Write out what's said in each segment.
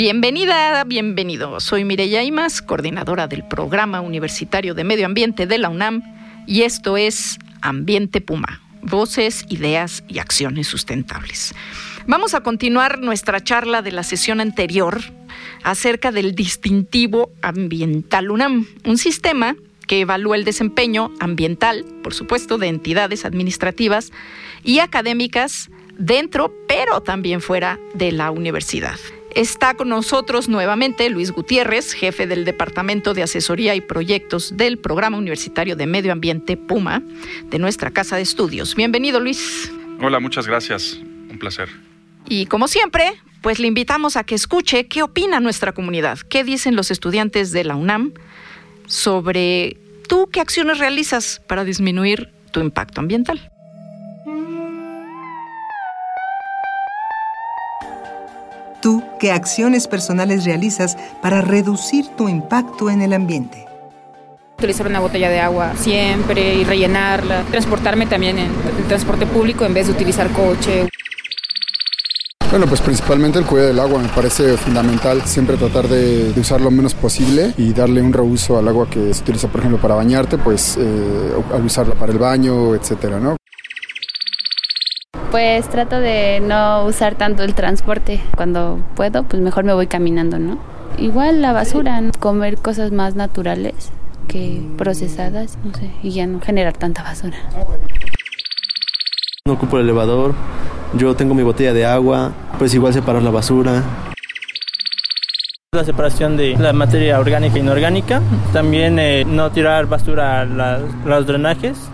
Bienvenida, bienvenido. Soy Mireya Imas, coordinadora del Programa Universitario de Medio Ambiente de la UNAM, y esto es Ambiente Puma, voces, ideas y acciones sustentables. Vamos a continuar nuestra charla de la sesión anterior acerca del distintivo ambiental UNAM, un sistema que evalúa el desempeño ambiental, por supuesto, de entidades administrativas y académicas dentro, pero también fuera de la universidad. Está con nosotros nuevamente Luis Gutiérrez, jefe del Departamento de Asesoría y Proyectos del Programa Universitario de Medio Ambiente Puma de nuestra Casa de Estudios. Bienvenido, Luis. Hola, muchas gracias. Un placer. Y como siempre, pues le invitamos a que escuche qué opina nuestra comunidad, qué dicen los estudiantes de la UNAM sobre tú qué acciones realizas para disminuir tu impacto ambiental. ¿Tú qué acciones personales realizas para reducir tu impacto en el ambiente? Utilizar una botella de agua siempre y rellenarla. Transportarme también en, transporte público en vez de utilizar coche. Bueno, pues principalmente el cuidado del agua me parece fundamental. Siempre tratar de, usar lo menos posible y darle un reuso al agua que se utiliza, por ejemplo, para bañarte, pues eh, al usarla para el baño, etcétera, ¿no? Pues trato de no usar tanto el transporte. Cuando puedo, pues mejor me voy caminando, ¿no? Igual la basura, comer cosas más naturales que procesadas, no sé, y ya no generar tanta basura. No ocupo el elevador, yo tengo mi botella de agua, pues igual separar la basura. La separación de la materia orgánica e inorgánica, también eh, no tirar basura a los drenajes.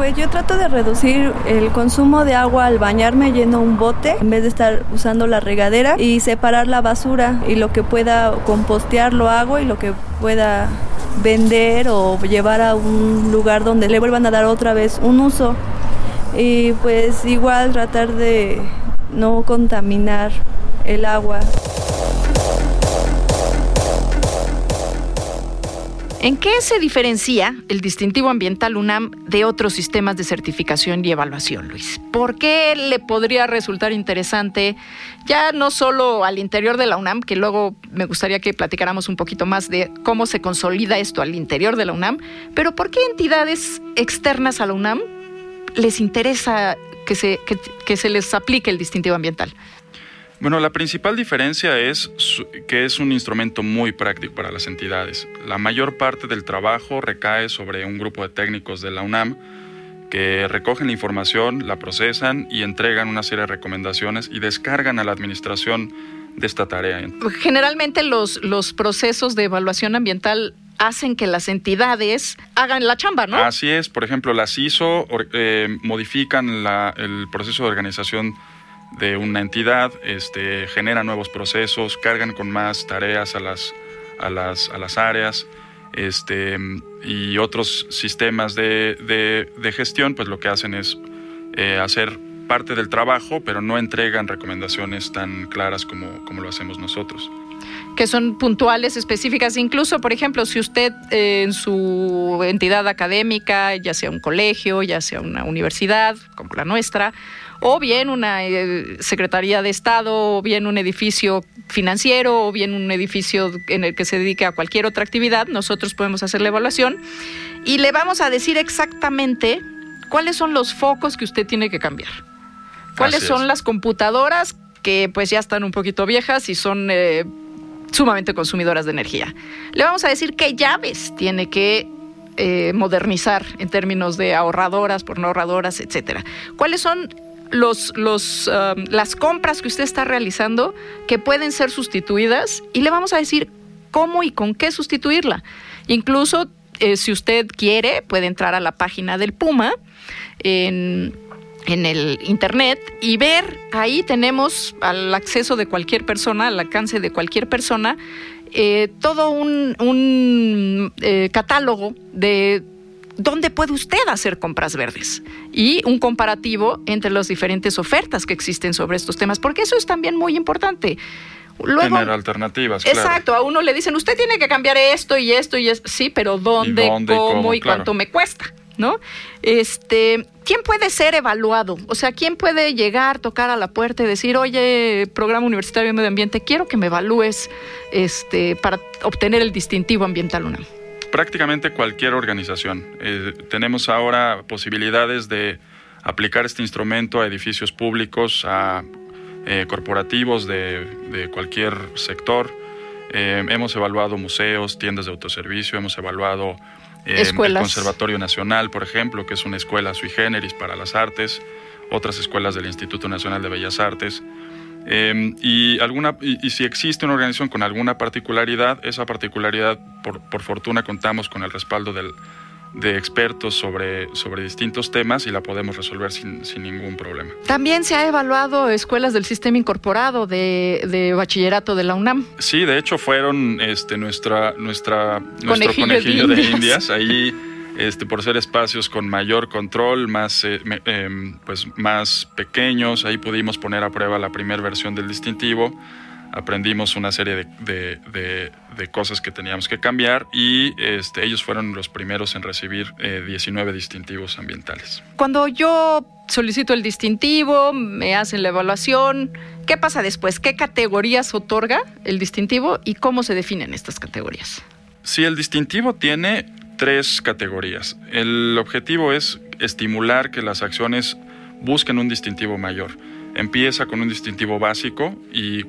Pues yo trato de reducir el consumo de agua al bañarme lleno un bote en vez de estar usando la regadera y separar la basura y lo que pueda compostear lo hago y lo que pueda vender o llevar a un lugar donde le vuelvan a dar otra vez un uso. Y pues igual tratar de no contaminar el agua. ¿En qué se diferencia el distintivo ambiental UNAM de otros sistemas de certificación y evaluación, Luis? ¿Por qué le podría resultar interesante, ya no solo al interior de la UNAM, que luego me gustaría que platicáramos un poquito más de cómo se consolida esto al interior de la UNAM, pero por qué entidades externas a la UNAM les interesa que se, que se les aplique el distintivo ambiental? Bueno, la principal diferencia es que es un instrumento muy práctico para las entidades. La mayor parte del trabajo recae sobre un grupo de técnicos de la UNAM que recogen la información, la procesan y entregan una serie de recomendaciones y descargan a la administración de esta tarea. Generalmente los, los procesos de evaluación ambiental hacen que las entidades hagan la chamba, ¿no? Así es, por ejemplo, las ISO eh, modifican el proceso de organización de una entidad, este, genera nuevos procesos, cargan con más tareas a las, a las, a las áreas este, y otros sistemas de, de, gestión, pues lo que hacen es eh, hacer parte del trabajo, pero no entregan recomendaciones tan claras como, como lo hacemos nosotros que son puntuales, específicas. Incluso, por ejemplo, si usted eh, en su entidad académica, ya sea un colegio, ya sea una universidad como la nuestra, o bien una eh, Secretaría de Estado, o bien un edificio financiero, o bien un edificio en el que se dedique a cualquier otra actividad, nosotros podemos hacer la evaluación y le vamos a decir exactamente cuáles son los focos que usted tiene que cambiar. ¿Cuáles son las computadoras que pues ya están un poquito viejas y son eh, sumamente consumidoras de energía? Le vamos a decir qué llaves tiene que eh, modernizar en términos de ahorradoras, por no ahorradoras, etcétera. ¿Cuáles son los, los, um, las compras que usted está realizando que pueden ser sustituidas y le vamos a decir cómo y con qué sustituirla. Incluso eh, si usted quiere, puede entrar a la página del Puma en, en el internet y ver, ahí tenemos al acceso de cualquier persona, al alcance de cualquier persona, eh, todo un, un eh, catálogo de dónde puede usted hacer compras verdes y un comparativo entre las diferentes ofertas que existen sobre estos temas, porque eso es también muy importante. Luego, Tener alternativas. Exacto, a uno le dicen, usted tiene que cambiar esto y esto y esto. Sí, pero ¿dónde, cómo, y cuánto me cuesta? ¿No? Este, ¿quién puede ser evaluado? O sea, ¿quién puede llegar, tocar a la puerta y decir, oye, programa universitario de medio ambiente, quiero que me evalúes este, para obtener el distintivo ambiental UNAM? Prácticamente cualquier organización. Eh, tenemos ahora posibilidades de aplicar este instrumento a edificios públicos, a eh, corporativos de, cualquier sector. Eh, hemos evaluado museos, tiendas de autoservicio, hemos evaluado el Conservatorio Nacional, por ejemplo, que es una escuela sui generis para las artes, otras escuelas del Instituto Nacional de Bellas Artes. Y, alguna, y, si existe una organización con alguna particularidad, esa particularidad, por, por fortuna, contamos con el respaldo del, de expertos sobre, sobre distintos temas y la podemos resolver sin, sin, ningún problema. También se ha evaluado escuelas del sistema incorporado de, de bachillerato de la UNAM. Sí, de hecho fueron este, nuestra, nuestra, nuestro conejillo, de, indias. Ahí, este, por ser espacios con mayor control, más, eh, em, pues, más pequeños, ahí pudimos poner a prueba la primera versión del distintivo aprendimos una serie de, cosas que teníamos que cambiar y este, ellos fueron los primeros en recibir 19 eh, distintivos ambientales. Cuando yo solicito el distintivo, me hacen la evaluación, ¿qué pasa después? ¿Qué categorías otorga el distintivo y cómo se definen estas categorías? Sí, el distintivo tiene tres categorías. El objetivo es estimular que las acciones busquen un distintivo mayor. Empieza con un distintivo básico y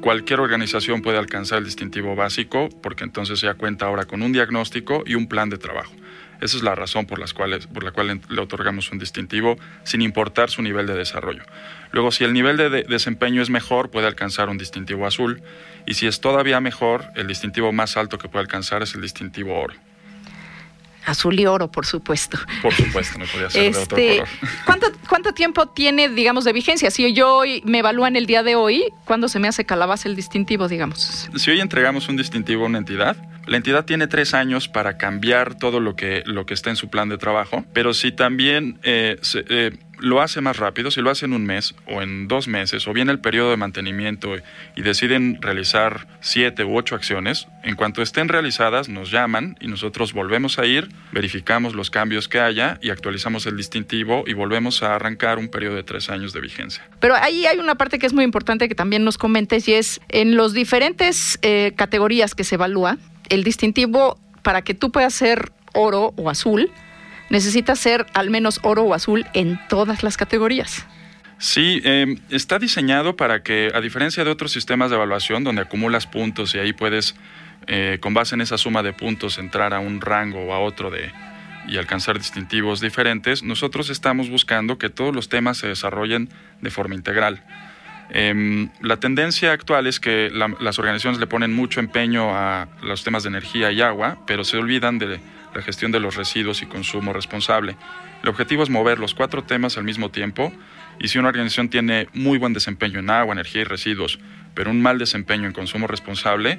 Cualquier organización puede alcanzar el distintivo básico porque entonces ya cuenta ahora con un diagnóstico y un plan de trabajo. Esa es la razón por, las cuales, por la cual le otorgamos un distintivo sin importar su nivel de desarrollo. Luego, si el nivel de desempeño es mejor, puede alcanzar un distintivo azul. Y si es todavía mejor, el distintivo más alto que puede alcanzar es el distintivo oro. Azul y oro, por supuesto. Por supuesto, no podía ser de otro este, color. ¿cuánto, ¿Cuánto tiempo tiene, digamos, de vigencia? Si yo me evalúan el día de hoy, ¿cuándo se me hace calabaza el distintivo, digamos? Si hoy entregamos un distintivo a una entidad, la entidad tiene tres años para cambiar todo lo que, lo que está en su plan de trabajo, pero si también eh, eh, lo hace más rápido, si lo hace en un mes o en dos meses, o bien el periodo de mantenimiento y deciden realizar siete u ocho acciones, en cuanto estén realizadas nos llaman y nosotros volvemos a ir, verificamos los cambios que haya y actualizamos el distintivo y volvemos a arrancar un periodo de tres años de vigencia. Pero ahí hay una parte que es muy importante que también nos comentes y es en los diferentes eh, categorías que se evalúa, el distintivo para que tú puedas ser oro o azul, necesita ser al menos oro o azul en todas las categorías. Sí, em, está diseñado para que, a diferencia de otros sistemas de evaluación donde acumulas puntos y ahí puedes, eh, con base en esa suma de puntos, entrar a un rango o a otro de, y alcanzar distintivos diferentes, nosotros estamos buscando que todos los temas se desarrollen de forma integral. Em, la tendencia actual es que las organizaciones le ponen mucho empeño a los temas de energía y agua, pero se olvidan de la gestión de los residuos y consumo responsable. El objetivo es mover los cuatro temas al mismo tiempo y si una organización tiene muy buen desempeño en agua, energía y residuos, pero un mal desempeño en consumo responsable,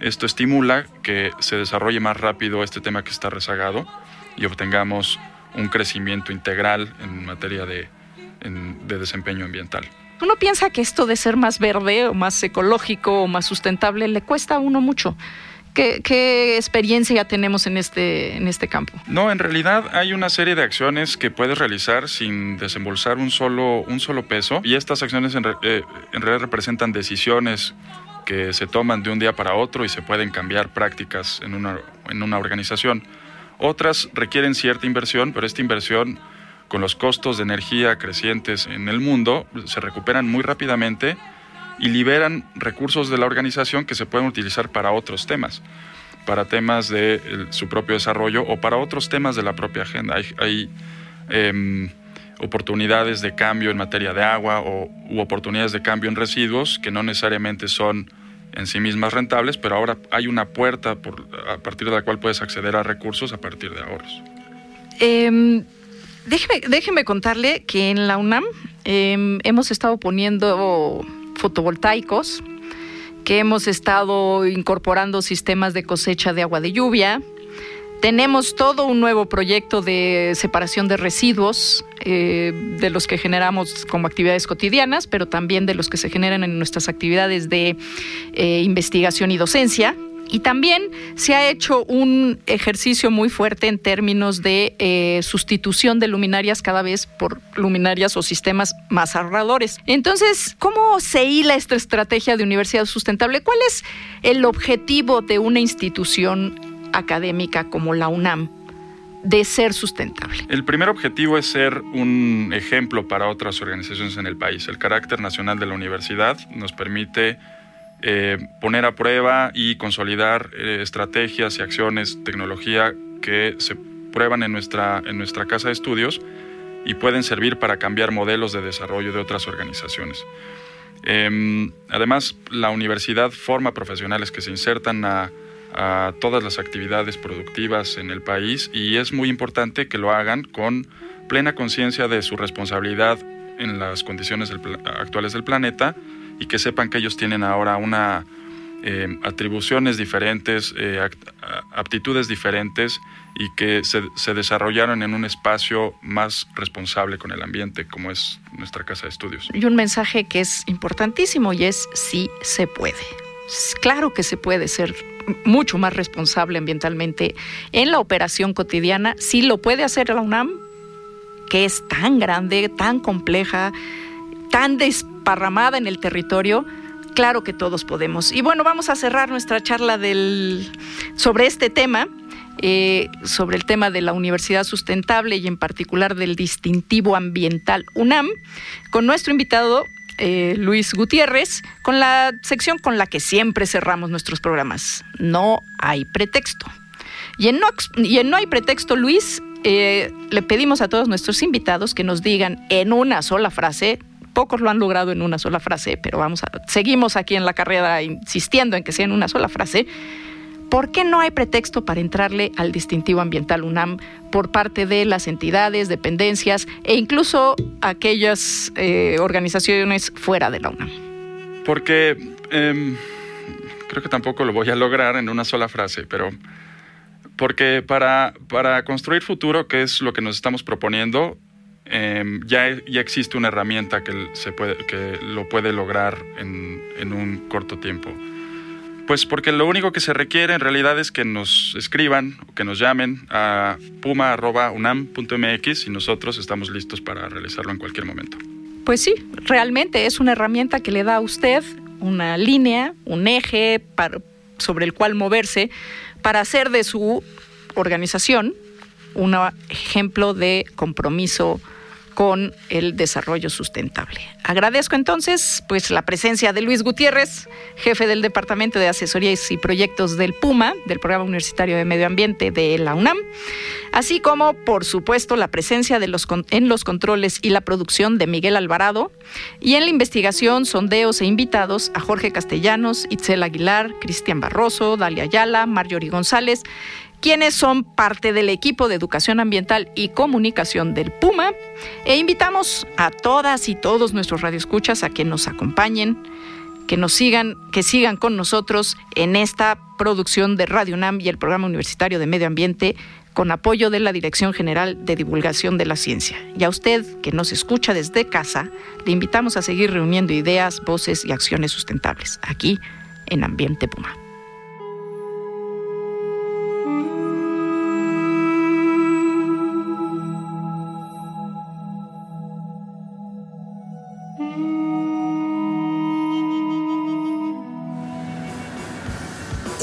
esto estimula que se desarrolle más rápido este tema que está rezagado y obtengamos un crecimiento integral en materia de, de desempeño ambiental. Uno piensa que esto de ser más verde o más ecológico o más sustentable le cuesta a uno mucho. ¿Qué, experiencia ya tenemos en este, en este campo? No, en realidad hay una serie de acciones que puedes realizar sin desembolsar un solo, un solo peso y estas acciones en, eh, en realidad representan decisiones que se toman de un día para otro y se pueden cambiar prácticas en una, en una organización. Otras requieren cierta inversión, pero esta inversión con los costos de energía crecientes en el mundo se recuperan muy rápidamente y liberan recursos de la organización que se pueden utilizar para otros temas, para temas de su propio desarrollo o para otros temas de la propia agenda. Hay, em, oportunidades de cambio en materia de agua o u oportunidades de cambio en residuos que no necesariamente son en sí mismas rentables, pero ahora hay una puerta por, a partir de la cual puedes acceder a recursos a partir de ahorros. Em, déjeme, déjeme contarle que en la UNAM em, hemos estado poniendo fotovoltaicos, que hemos estado incorporando sistemas de cosecha de agua de lluvia, tenemos todo un nuevo proyecto de separación de residuos, eh, de los que generamos como actividades cotidianas, pero también de los que se generan en nuestras actividades de eh, investigación y docencia. Y también se ha hecho un ejercicio muy fuerte en términos de eh, sustitución de luminarias cada vez por luminarias o sistemas más ahorradores. Entonces, ¿cómo se hila esta estrategia de universidad sustentable? ¿Cuál es el objetivo de una institución académica como la UNAM de ser sustentable? El primer objetivo es ser un ejemplo para otras organizaciones en el país. El carácter nacional de la universidad nos permite eh, poner a prueba y consolidar eh, estrategias y acciones, tecnología que se prueban en nuestra, en nuestra casa de estudios y pueden servir para cambiar modelos de desarrollo de otras organizaciones. Em, además, la universidad forma profesionales que se insertan a a todas las actividades productivas en el país y es muy importante que lo hagan con plena conciencia de su responsabilidad en las condiciones actuales del planeta y que sepan que ellos tienen ahora una eh, atribuciones diferentes, eh, aptitudes diferentes y que se, desarrollaron en un espacio más responsable con el ambiente, como es nuestra casa de estudios. Y un mensaje que es importantísimo y es sí se puede. Claro que se puede ser mucho más responsable ambientalmente en la operación cotidiana, si lo puede hacer la UNAM, que es tan grande, tan compleja, tan desparramada en el territorio, claro que todos podemos. Y bueno, vamos a cerrar nuestra charla del, sobre este tema. Eh, sobre el tema de la universidad sustentable y en particular del distintivo ambiental UNAM, con nuestro invitado eh, Luis Gutiérrez con la sección con la que siempre cerramos nuestros programas. No hay pretexto. Y en No, y en no hay pretexto, Luis, eh, le pedimos a todos nuestros invitados que nos digan en una sola frase, pocos lo han logrado en una sola frase, pero vamos a, seguimos aquí en la carrera insistiendo en que sea en una sola frase, ¿Por qué no hay pretexto para entrarle al distintivo ambiental UNAM por parte de las entidades, dependencias e incluso aquellas eh, organizaciones fuera de la UNAM? Porque em, creo que tampoco lo voy a lograr en una sola frase, pero porque para, para construir futuro, que es lo que nos estamos proponiendo, em, ya, ya existe una herramienta que, se puede, que lo puede lograr en, en un corto tiempo. Pues porque lo único que se requiere en realidad es que nos escriban o que nos llamen a puma.unam.mx y nosotros estamos listos para realizarlo en cualquier momento. Pues sí, realmente es una herramienta que le da a usted una línea, un eje sobre el cual moverse para hacer de su organización un ejemplo de compromiso con el desarrollo sustentable. Agradezco entonces pues la presencia de Luis Gutiérrez, jefe del Departamento de Asesorías y Proyectos del PUMA, del Programa Universitario de Medio Ambiente de la UNAM, así como por supuesto la presencia de los, en los controles y la producción de Miguel Alvarado y en la investigación, sondeos e invitados a Jorge Castellanos, Itzel Aguilar, Cristian Barroso, Dalia Ayala, Marjorie González quienes son parte del equipo de educación ambiental y comunicación del Puma, e invitamos a todas y todos nuestros radioescuchas a que nos acompañen, que nos sigan, que sigan con nosotros en esta producción de Radio UNAM y el Programa Universitario de Medio Ambiente con apoyo de la Dirección General de Divulgación de la Ciencia. Y a usted que nos escucha desde casa, le invitamos a seguir reuniendo ideas, voces y acciones sustentables aquí en Ambiente Puma.